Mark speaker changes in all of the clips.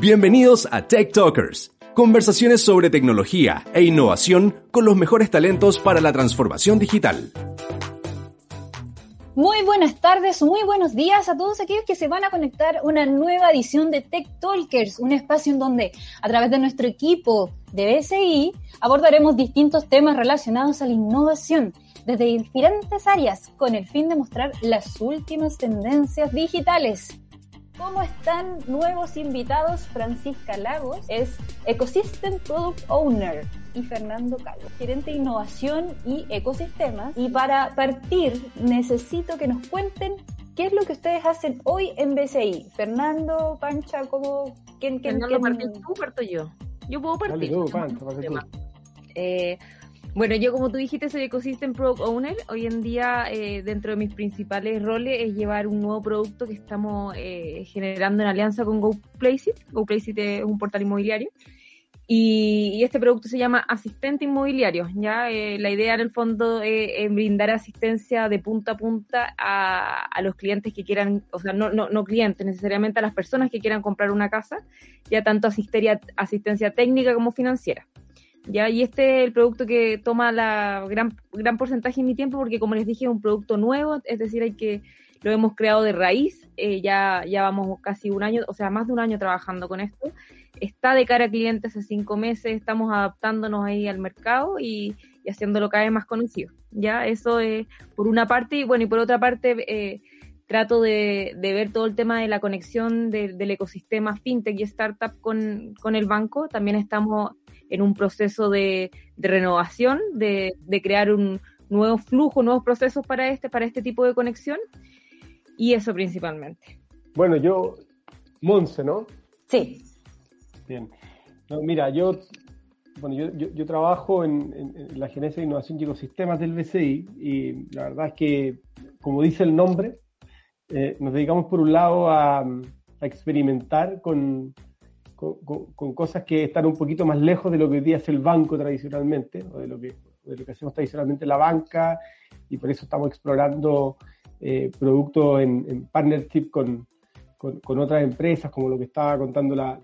Speaker 1: Bienvenidos a Tech Talkers, conversaciones sobre tecnología e innovación con los mejores talentos para la transformación digital.
Speaker 2: Muy buenas tardes, muy buenos días a todos aquellos que se van a conectar a una nueva edición de Tech Talkers, un espacio en donde a través de nuestro equipo de BSI abordaremos distintos temas relacionados a la innovación desde diferentes áreas con el fin de mostrar las últimas tendencias digitales. ¿Cómo están nuevos invitados? Francisca Lagos es Ecosystem Product Owner y Fernando Calvo, gerente de innovación y ecosistemas. Y para partir, necesito que nos cuenten qué es lo que ustedes hacen hoy en BCI. Fernando, Pancha, ¿cómo?
Speaker 3: ¿Quién, quién, Fernando, quién? tú parto yo? Yo puedo partir. Dale, tú, Pancha, eh, bueno, yo como tú dijiste soy Ecosystem Product Owner. Hoy en día eh, dentro de mis principales roles es llevar un nuevo producto que estamos eh, generando en alianza con GoPlaceit. GoPlaceit es un portal inmobiliario. Y, este producto se llama Asistente Inmobiliario. ¿ya? Eh, la idea en el fondo es brindar asistencia de punta a punta a, los clientes que quieran, o sea, no, no, clientes necesariamente, a las personas que quieran comprar una casa, ya tanto asistencia técnica como financiera. ¿Ya? Y este es el producto que toma la gran, gran porcentaje de mi tiempo porque, como les dije, es un producto nuevo, es decir, hay que lo hemos creado de raíz, eh, ya, ya vamos casi un año, o sea, más de un año trabajando con esto. Está de cara a clientes hace cinco meses, estamos adaptándonos ahí al mercado y, y haciéndolo cada vez más conocido. Ya, eso es por una parte, y bueno, y por otra parte, eh, trato de, de, ver todo el tema de la conexión del ecosistema fintech y startup con, con el banco. También estamos en un proceso de, renovación, de, crear un nuevo flujo, nuevos procesos para este, para este tipo de conexión. Y eso principalmente.
Speaker 4: Bueno, yo, Monse, ¿no?
Speaker 2: Sí.
Speaker 4: Bien. mira, yo, bueno, yo, yo, trabajo en, la gerencia de innovación y ecosistemas del BCI y la verdad es que, como dice el nombre, eh, nos dedicamos por un lado a, a experimentar con, con, cosas que están un poquito más lejos de lo que hoy día es el banco tradicionalmente, o de lo que, de lo que hacemos tradicionalmente la banca, y por eso estamos explorando eh, productos en, partnership con, otras empresas, como lo que estaba contando la,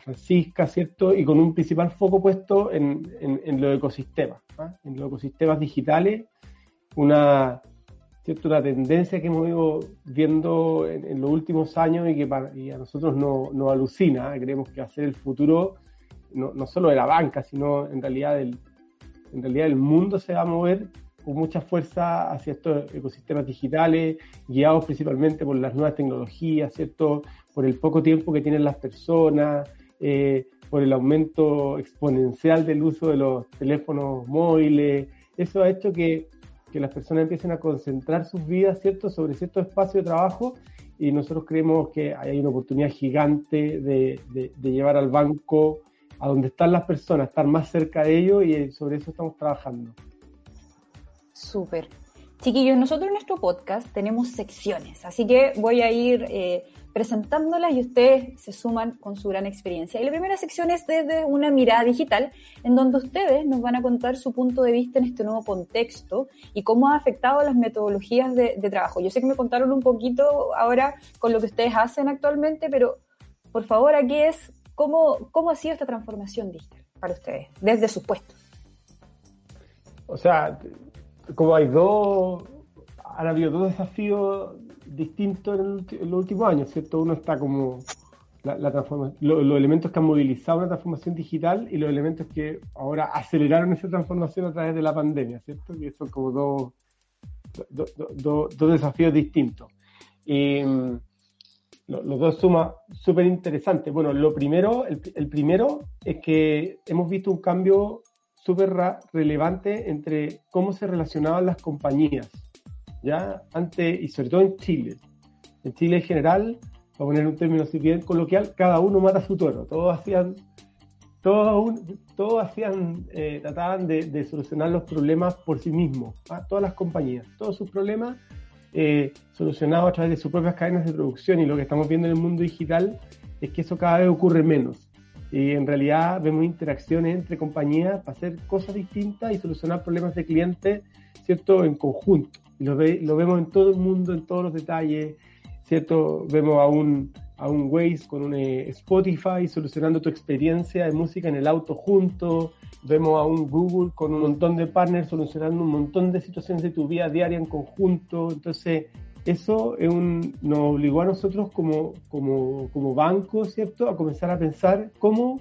Speaker 4: Francisca, ¿cierto? Y con un principal foco puesto en, en, los ecosistemas, ¿ah? en los ecosistemas digitales, una, una tendencia que hemos ido viendo en, los últimos años y que a nosotros nos no alucina. ¿eh? Creemos que va a ser el futuro no, no, solo de la banca, sino en realidad, del, en realidad el mundo se va a mover con mucha fuerza hacia estos ecosistemas digitales, guiados principalmente por las nuevas tecnologías, ¿cierto? por el poco tiempo que tienen las personas, eh, por el aumento exponencial del uso de los teléfonos móviles. Eso ha hecho que que las personas empiecen a concentrar sus vidas, ¿cierto?, sobre cierto espacio de trabajo y nosotros creemos que hay una oportunidad gigante de, llevar al banco a donde están las personas, estar más cerca de ellos y sobre eso estamos trabajando.
Speaker 2: Súper. Chiquillos, nosotros en nuestro podcast tenemos secciones, así que voy a ir eh, presentándolas y ustedes se suman con su gran experiencia. Y la primera sección es desde una mirada digital, en donde ustedes nos van a contar su punto de vista en este nuevo contexto y cómo ha afectado las metodologías de, trabajo. Yo sé que me contaron un poquito ahora con lo que ustedes hacen actualmente, pero por favor, aquí es cómo, cómo ha sido esta transformación digital para ustedes, desde sus puestos.
Speaker 4: O sea, como hay dos, han habido dos desafíos distinto en, los últimos años, ¿cierto? Uno está como la, transformación, los elementos que han movilizado una transformación digital y los elementos que ahora aceleraron esa transformación a través de la pandemia, ¿cierto? Que son como dos, dos desafíos distintos. Mm, los dos sumas súper interesantes. Bueno, lo primero, el, el, primero es que hemos visto un cambio súper relevante entre cómo se relacionaban las compañías ¿ya? Antes, y sobre todo en Chile. En Chile en general, para poner un término así bien coloquial, cada uno mata su toro. Todos hacían, todos, todos hacían, eh, trataban de, solucionar los problemas por sí mismos. ¿ah? Todas las compañías, todos sus problemas eh, solucionados a través de sus propias cadenas de producción. Y lo que estamos viendo en el mundo digital es que eso cada vez ocurre menos. Y en realidad vemos interacciones entre compañías para hacer cosas distintas y solucionar problemas de clientes, ¿cierto?, en conjunto lo, ve, lo vemos en todo el mundo, en todos los detalles, ¿cierto? Vemos a un a un Waze con un eh, Spotify solucionando tu experiencia de música en el auto junto, vemos a un Google con un montón de partners solucionando un montón de situaciones de tu vida diaria en conjunto, entonces eso es un, nos obligó a nosotros como, como, como banco, ¿cierto?, a comenzar a pensar cómo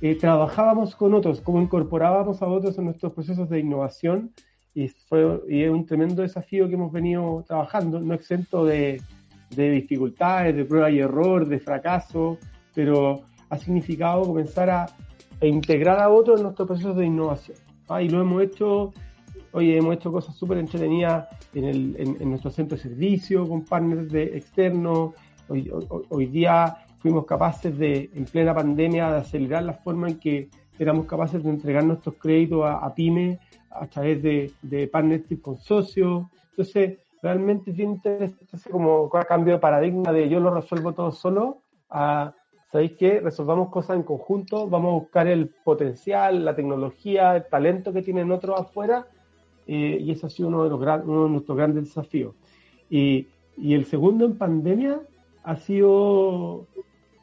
Speaker 4: eh, trabajábamos con otros, cómo incorporábamos a otros en nuestros procesos de innovación y, fue, y es un tremendo desafío que hemos venido trabajando, no exento de de dificultades, de prueba y error, de fracaso, pero ha significado comenzar a, integrar a otros en nuestros procesos de innovación. ¿ah? Y lo hemos hecho, oye, hemos hecho cosas súper entretenidas en, el, en, nuestro centro de servicio, con partners de externos. Hoy, hoy, día fuimos capaces de, en plena pandemia, de acelerar la forma en que éramos capaces de entregar nuestros créditos a, a pymes a través de, de partnerships con socios. Entonces, realmente es interesante como cambio de paradigma de yo lo resuelvo todo solo a, ¿sabéis qué? Resolvamos cosas en conjunto, vamos a buscar el potencial, la tecnología, el talento que tienen otros afuera eh, y eso ha sido uno de, los uno de nuestros grandes desafíos. Y, y el segundo en pandemia ha sido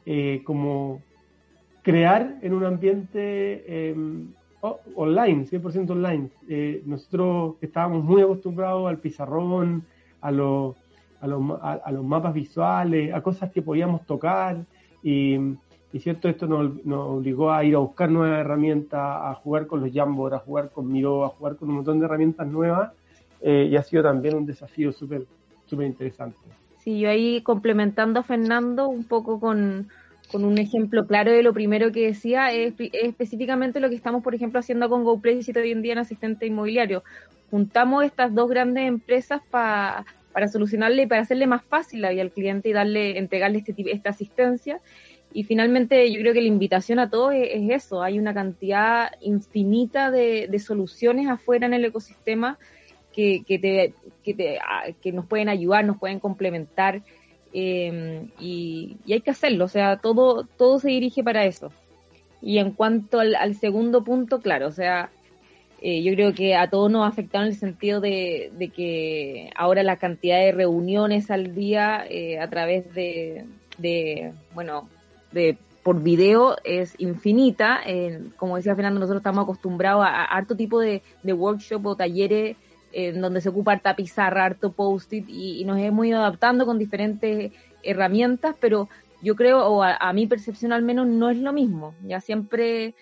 Speaker 4: eh, como crear en un ambiente em, online, 100% online. Eh, nosotros estábamos muy acostumbrados al pizarrón, a los, a los, a, los mapas visuales, a cosas que podíamos tocar y, y cierto, esto nos, nos, obligó a ir a buscar nuevas herramientas, a jugar con los Jamboard, a jugar con Miro, a jugar con un montón de herramientas nuevas eh, y ha sido también un desafío súper súper interesante.
Speaker 3: Sí, yo ahí complementando a Fernando un poco con, con un ejemplo claro de lo primero que decía, es, específicamente lo que estamos, por ejemplo, haciendo con GoPlay hoy en día en asistente inmobiliario juntamos estas dos grandes empresas para solucionarle y para hacerle más fácil la vida al cliente y darle, entregarle este esta asistencia. Y finalmente yo creo que la invitación a todos es, eso, hay una cantidad infinita de, soluciones afuera en el ecosistema que, que, te, que, te, ah, que nos pueden ayudar, nos pueden complementar em, y, hay que hacerlo, o sea, todo, todo se dirige para eso. Y en cuanto al, al segundo punto, claro, o sea, eh, yo creo que a todos nos ha afectado en el sentido de, que ahora la cantidad de reuniones al día eh, a través de, bueno, de por video es infinita. como decía Fernando, nosotros estamos acostumbrados a, harto tipo de, workshop o talleres en donde se ocupa harta pizarra, harto post-it y, nos hemos ido adaptando con diferentes herramientas, pero yo creo, o a, a mi percepción al menos, no es lo mismo. Ya siempre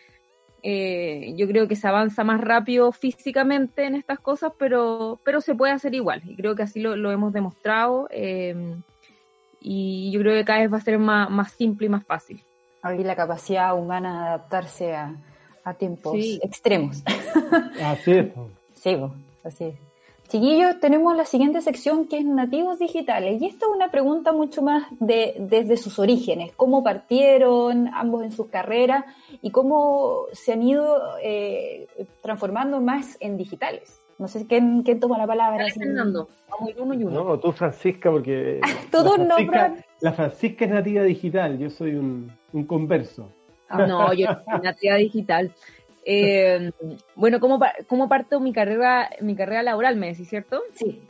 Speaker 3: eh, yo creo que se avanza más rápido físicamente en estas cosas, pero, pero se puede hacer igual. Y creo que así lo, hemos demostrado. Eh, y yo creo que cada vez va a ser más, más simple y más fácil.
Speaker 2: Hay la capacidad humana de adaptarse a, a tiempos extremos.
Speaker 4: Así es.
Speaker 2: Sí, así es. Chiquillos, tenemos la siguiente sección que es nativos digitales y esto es una pregunta mucho más de, desde sus orígenes, cómo partieron ambos en sus carreras y cómo se han ido eh, transformando más en digitales. No sé quién, quién toma la palabra.
Speaker 3: Fernando,
Speaker 4: vamos uno y uno. No, tú Francisca, porque
Speaker 2: Todos
Speaker 4: la Francisca, la Francisca es nativa digital, yo soy un, un converso.
Speaker 3: Ah, no, yo soy nativa digital. Eh, bueno, ¿cómo, ¿cómo parto mi carrera, mi carrera laboral, me decís, cierto?
Speaker 2: Sí.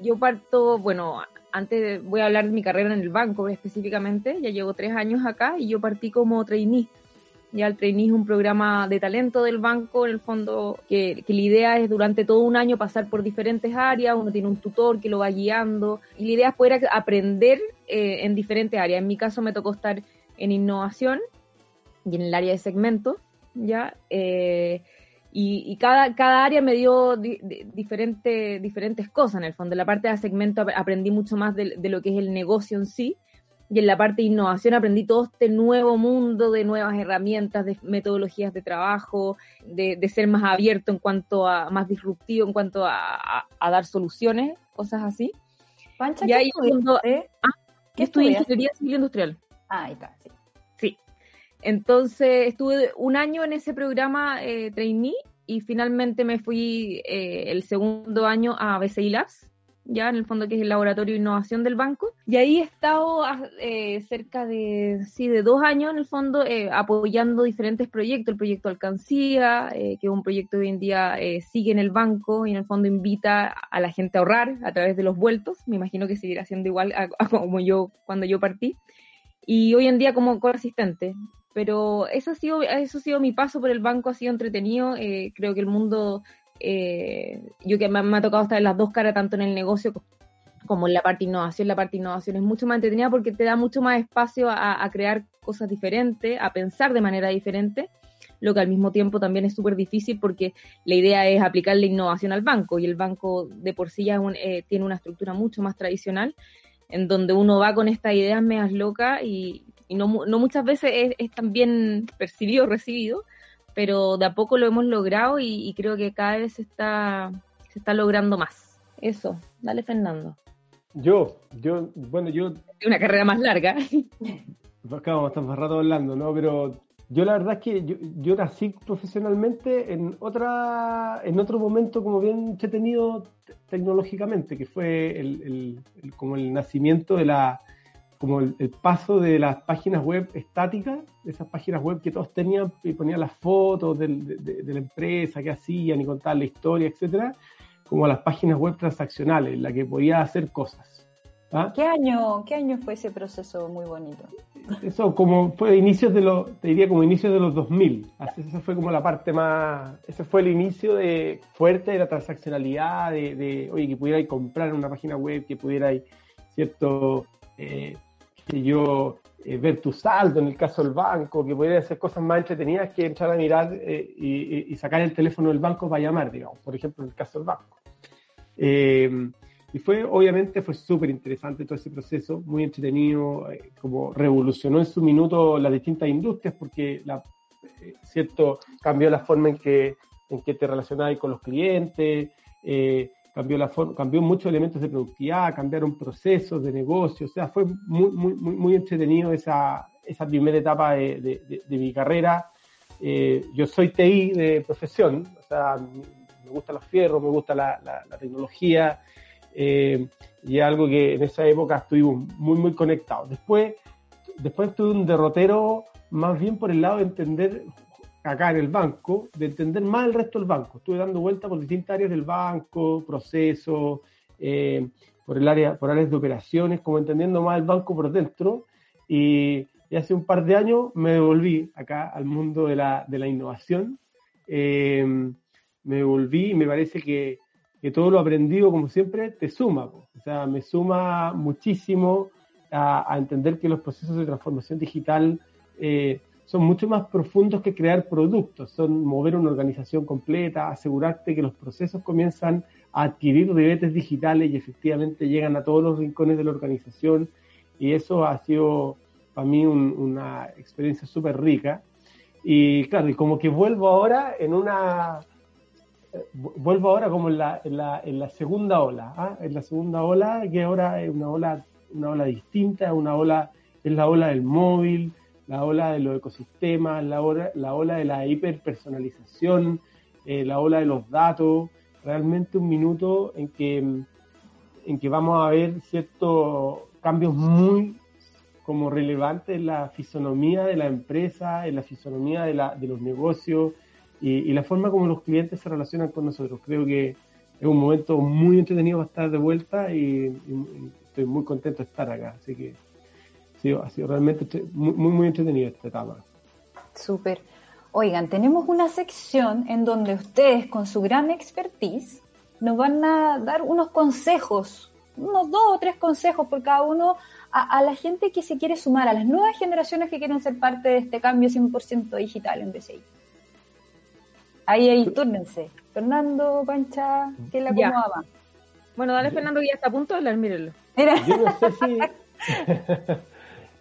Speaker 3: Yo parto, bueno, antes voy a hablar de mi carrera en el banco específicamente, ya llevo tres años acá y yo partí como trainee. Ya el trainee es un programa de talento del banco, en el fondo, que, que, la idea es durante todo un año pasar por diferentes áreas, uno tiene un tutor que lo va guiando, y la idea es poder aprender eh, en diferentes áreas. En mi caso me tocó estar en innovación y en el área de segmentos, ¿ya? Eh, y, cada, cada área me dio diferentes cosas en el fondo. En la parte de segmento aprendí mucho más de, lo que es el negocio en sí. Y en la parte de innovación aprendí todo este nuevo mundo de nuevas herramientas, de metodologías de trabajo, de, ser más abierto en cuanto a, más disruptivo en cuanto a, dar soluciones, cosas así.
Speaker 2: Pancha, ¿qué ahí
Speaker 3: ah, ¿Qué estudié ingeniería civil industrial.
Speaker 2: Ah, ahí está, sí.
Speaker 3: Entonces estuve un año en ese programa eh, trainee y finalmente me fui eh, el segundo año a BCI Labs, ya en el fondo que es el laboratorio de innovación del banco. Y ahí he estado ah, eh, cerca de, sí, de dos años en el fondo eh, apoyando diferentes proyectos. El proyecto Alcancía, que es un proyecto que hoy en día sigue en el banco y en el fondo invita a la gente a ahorrar a través de los vueltos. Me imagino que seguirá siendo igual a como yo cuando yo partí y hoy en día como asistente. Pero eso ha sido, eso ha sido mi paso por el banco, ha sido entretenido. Eh, creo que el mundo, eh, yo que me, ha tocado estar en las dos caras, tanto en el negocio como en la parte innovación. La parte innovación es mucho más entretenida porque te da mucho más espacio a, crear cosas diferentes, a pensar de manera diferente lo que al mismo tiempo también es súper difícil porque la idea es aplicar la innovación al banco y el banco de por sí ya eh, tiene una estructura mucho más tradicional en donde uno va con estas ideas medias locas y, no, muchas veces es, es, tan bien percibido, recibido, pero de a poco lo hemos logrado y, creo que cada vez se está, se está logrando más. Eso, dale Fernando.
Speaker 4: Yo, yo, bueno, yo...
Speaker 3: Una carrera más larga.
Speaker 4: Pues claro, estamos más rato hablando, ¿no? Pero yo la verdad es que yo, yo, nací profesionalmente en otra en otro momento como bien entretenido tecnológicamente, que fue el, el, como el nacimiento de la como el, paso de las páginas web estáticas, esas páginas web que todos tenían y ponían las fotos de, de, la empresa, que hacían y contaban la historia, etcétera, como a las páginas web transaccionales, en la que podía hacer cosas.
Speaker 2: ¿Ah? ¿Qué año, ¿Qué año fue ese proceso muy bonito?
Speaker 4: Eso como fue inicios de los, te diría como inicios de los 2000. Así, esa fue como la parte más, ese fue el inicio de fuerte de la transaccionalidad, de, de oye, que pudierais comprar en una página web, que pudierais, cierto, eh, que yo, eh, ver tu saldo en el caso del banco, que pudierais hacer cosas más entretenidas que entrar a mirar eh, y, y, sacar el teléfono del banco para llamar, digamos, por ejemplo, en el caso del banco. Y fue, obviamente, fue súper interesante todo ese proceso, muy entretenido, eh, como revolucionó en su minuto las distintas industrias, porque, la, eh, ¿cierto? Cambió la forma en que, en que te relacionabas con los clientes, eh, cambió, la cambió muchos elementos de productividad, cambiaron procesos de negocio, o sea, fue muy, muy, muy, entretenido esa, esa primera etapa de, de, mi carrera. yo soy TI de profesión, o sea, me gustan los fierros, me gusta la, la, la tecnología, eh, y algo que en esa época estuvimos muy, muy conectados. Después, después tuve un derrotero más bien por el lado de entender acá en el banco, de entender más el resto del banco. Estuve dando vueltas por distintas áreas del banco, procesos, eh, por, el área, por áreas de operaciones, como entendiendo más el banco por dentro. Y, hace un par de años me devolví acá al mundo de la, de la innovación. Eh, me devolví y me parece que, que todo lo aprendido, como siempre, te suma. O sea, me suma muchísimo a, entender que los procesos de transformación digital eh, son mucho más profundos que crear productos, son mover una organización completa, asegurarte que los procesos comienzan a adquirir ribetes digitales y efectivamente llegan a todos los rincones de la organización. Y eso ha sido para mí una experiencia súper rica. Y claro, y como que vuelvo ahora en una vuelvo ahora como en la, en la, en la segunda ola, ¿ah? en la segunda ola, que ahora es una ola, una ola distinta, una ola, es la ola del móvil, la ola de los ecosistemas, la ola, la ola de la hiperpersonalización, eh, la ola de los datos, realmente un minuto en que, en que vamos a ver ciertos cambios muy como relevantes en la fisonomía de la empresa, en la fisonomía de, la, de los negocios, y, la forma como los clientes se relacionan con nosotros. Creo que es un momento muy entretenido para estar de vuelta y, estoy muy contento de estar acá. Así que ha sido realmente muy, muy, muy entretenido esta etapa.
Speaker 2: Súper. Oigan, tenemos una sección en donde ustedes, con su gran expertise, nos van a dar unos consejos, unos dos o tres consejos por cada uno a, a, la gente que se quiere sumar, a las nuevas generaciones que quieren ser parte de este cambio 100% digital en BCI. Ahí, ahí, túrnense. Fernando, Pancha, ¿quién la acomodaba?
Speaker 3: Bueno, dale Fernando que ya está a punto de hablar, mírenlo.
Speaker 4: Mira. Yo no sé si...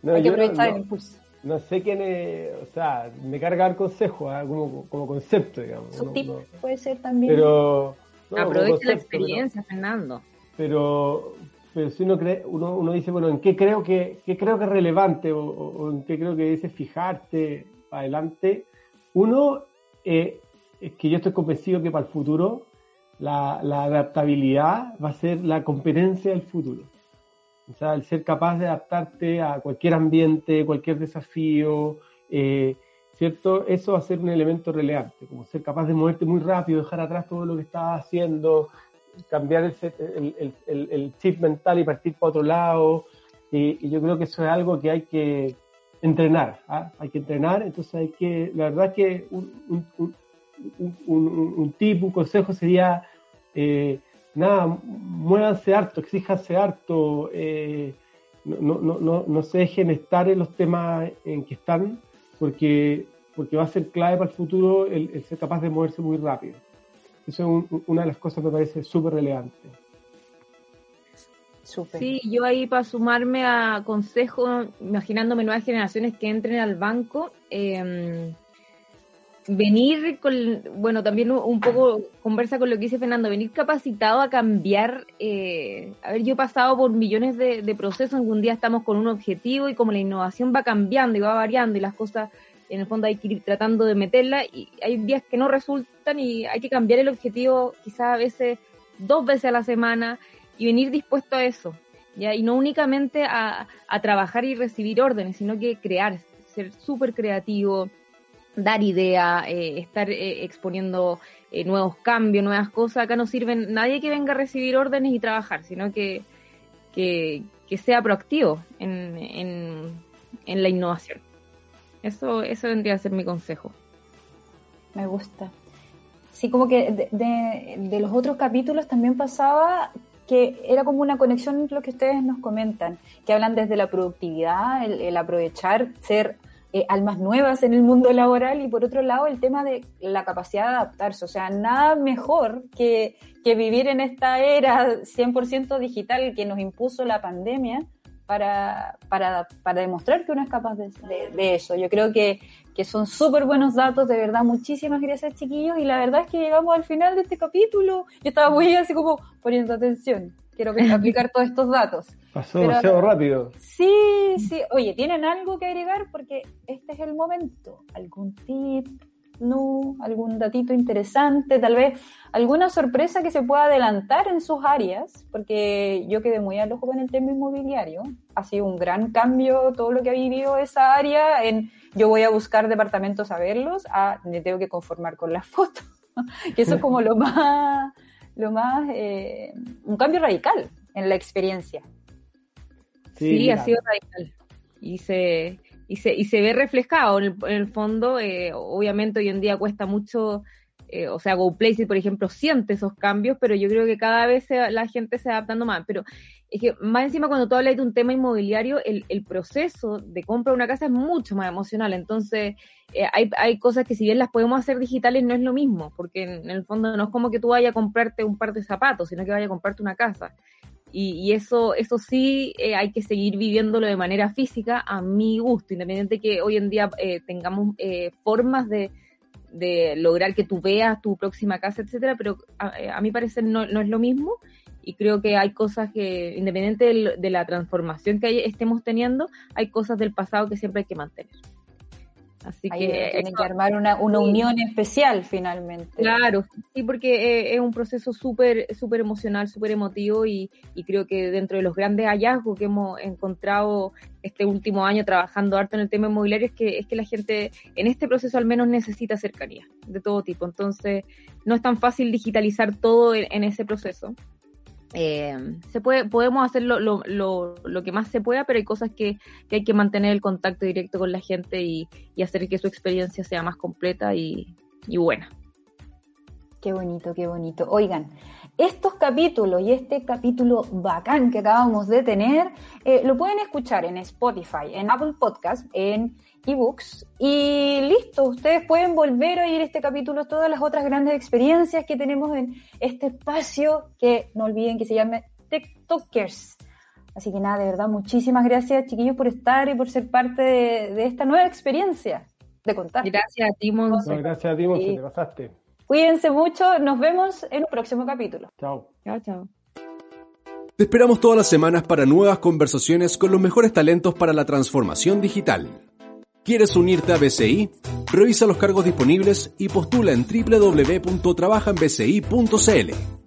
Speaker 2: no, Hay que aprovechar el impulso.
Speaker 4: No sé quién es, o sea, me carga el consejo, ¿eh? como, como, concepto, digamos.
Speaker 2: Su tip puede ser también.
Speaker 4: Pero...
Speaker 3: Aprovecha la experiencia, Fernando.
Speaker 4: Pero, pero si uno cree, uno, uno dice, bueno, ¿en qué creo que, qué creo que es relevante o, o, en qué creo que dice fijarte adelante? Uno, eh, es que yo estoy convencido que para el futuro la, adaptabilidad va a ser la competencia del futuro. O sea, el ser capaz de adaptarte a cualquier ambiente, cualquier desafío, eh, ¿cierto? Eso va a ser un elemento relevante, como ser capaz de moverte muy rápido, dejar atrás todo lo que estás haciendo, cambiar el, el, el, chip mental y partir para otro lado, y yo creo que eso es algo que hay que entrenar, ¿ah? hay que entrenar, entonces hay que, la verdad es que un, un tip, un consejo sería, eh, nada, muévanse harto, exíjanse harto, eh, no, no, no, no, se dejen estar en los temas en que están, porque, porque va a ser clave para el futuro el, ser capaz de moverse muy rápido. Eso es una de las cosas que me parece súper relevante.
Speaker 3: Sí, yo ahí para sumarme a consejos, imaginándome nuevas generaciones que entren al banco, eh, venir con, bueno, también un poco conversa con lo que dice Fernando, venir capacitado a cambiar, eh, a ver, yo he pasado por millones de, procesos en un día estamos con un objetivo y como la innovación va cambiando y va variando y las cosas en el fondo hay que ir tratando de meterla y hay días que no resultan y hay que cambiar el objetivo quizás a veces dos veces a la semana y venir dispuesto a eso, ¿ya? Y no únicamente a, a trabajar y recibir órdenes, sino que crear, ser súper creativo, dar idea, eh, estar eh, exponiendo eh, nuevos cambios, nuevas cosas. Acá no sirven nadie que venga a recibir órdenes y trabajar, sino que, que, sea proactivo en, en, la innovación. Eso, eso vendría a ser mi consejo.
Speaker 2: Me gusta. Sí, como que de, de, los otros capítulos también pasaba que era como una conexión lo que ustedes nos comentan, que hablan desde la productividad, el aprovechar, ser eh, almas nuevas en el mundo laboral y por otro lado el tema de la capacidad de adaptarse. O sea, nada mejor que, que vivir en esta era 100% digital que nos impuso la pandemia para, para, para demostrar que uno es capaz de, eso. Yo creo que, que son súper buenos datos, de verdad. Muchísimas gracias, chiquillos. Y la verdad es que llegamos al final de este capítulo. Yo estaba muy así como poniendo atención quiero aplicar todos estos datos.
Speaker 4: Pasó demasiado rápido.
Speaker 2: Sí, sí. Oye, ¿tienen algo que agregar? Porque este es el momento. ¿Algún tip? ¿No? ¿Algún datito interesante? Tal vez alguna sorpresa que se pueda adelantar en sus áreas, porque yo quedé muy al ojo con el tema inmobiliario. Ha sido un gran cambio todo lo que ha vivido esa área. En, yo voy a buscar departamentos a verlos, a, me tengo que conformar con las fotos. que eso es como lo más lo más, eh, un cambio radical en la experiencia.
Speaker 3: Sí, ha sido radical. Y se, y se, y se ve reflejado en el, fondo. Eh, obviamente hoy en día cuesta mucho, eh, o sea, GoPlace, por ejemplo, siente esos cambios, pero yo creo que cada vez la gente se va adaptando más. Pero es que más encima cuando tú hablas de un tema inmobiliario, el, proceso de compra de una casa es mucho más emocional. Entonces, eh, hay, hay cosas que si bien las podemos hacer digitales, no es lo mismo, porque en, el fondo no es como que tú vayas a comprarte un par de zapatos, sino que vayas a comprarte una casa. Y, eso, eso sí eh, hay que seguir viviéndolo de manera física a mi gusto, independiente que hoy en día eh, tengamos formas de, de lograr que tú veas tu próxima casa, etcétera, pero a, a mi parecer no, no es lo mismo y creo que hay cosas que, independiente de, la transformación que estemos teniendo, hay cosas del pasado que siempre hay que mantener.
Speaker 2: Así que tienen que armar una, una unión especial finalmente.
Speaker 3: Claro, sí, porque eh, es un proceso súper súper emocional, súper emotivo y, y, creo que dentro de los grandes hallazgos que hemos encontrado este último año trabajando harto en el tema inmobiliario es que, es que la gente en este proceso al menos necesita cercanía de todo tipo. Entonces, no es tan fácil digitalizar todo en ese proceso. Eh, se puede, podemos hacer lo, lo, lo, que más se pueda, pero hay cosas que, que, hay que mantener el contacto directo con la gente y, hacer que su experiencia sea más completa y, y, buena.
Speaker 2: Qué bonito, qué bonito. Oigan, estos capítulos y este capítulo bacán que acabamos de tener, eh, lo pueden escuchar en Spotify, en Apple Podcast, en ebooks y listo, ustedes pueden volver a oír este capítulo, todas las otras grandes experiencias que tenemos en este espacio que no olviden que se llama TikTokers. Así que nada, de verdad, muchísimas gracias chiquillos por estar y por ser parte de, esta nueva experiencia de contar.
Speaker 3: Gracias a ti, Monse.
Speaker 4: gracias a ti, Monse, te pasaste.
Speaker 2: Cuídense mucho, nos vemos en un próximo capítulo.
Speaker 4: Chao.
Speaker 3: Chao, chao.
Speaker 1: Te esperamos todas las semanas para nuevas conversaciones con los mejores talentos para la transformación digital. ¿Quieres unirte a BCI? Revisa los cargos disponibles y postula en www.trabajanbci.cl.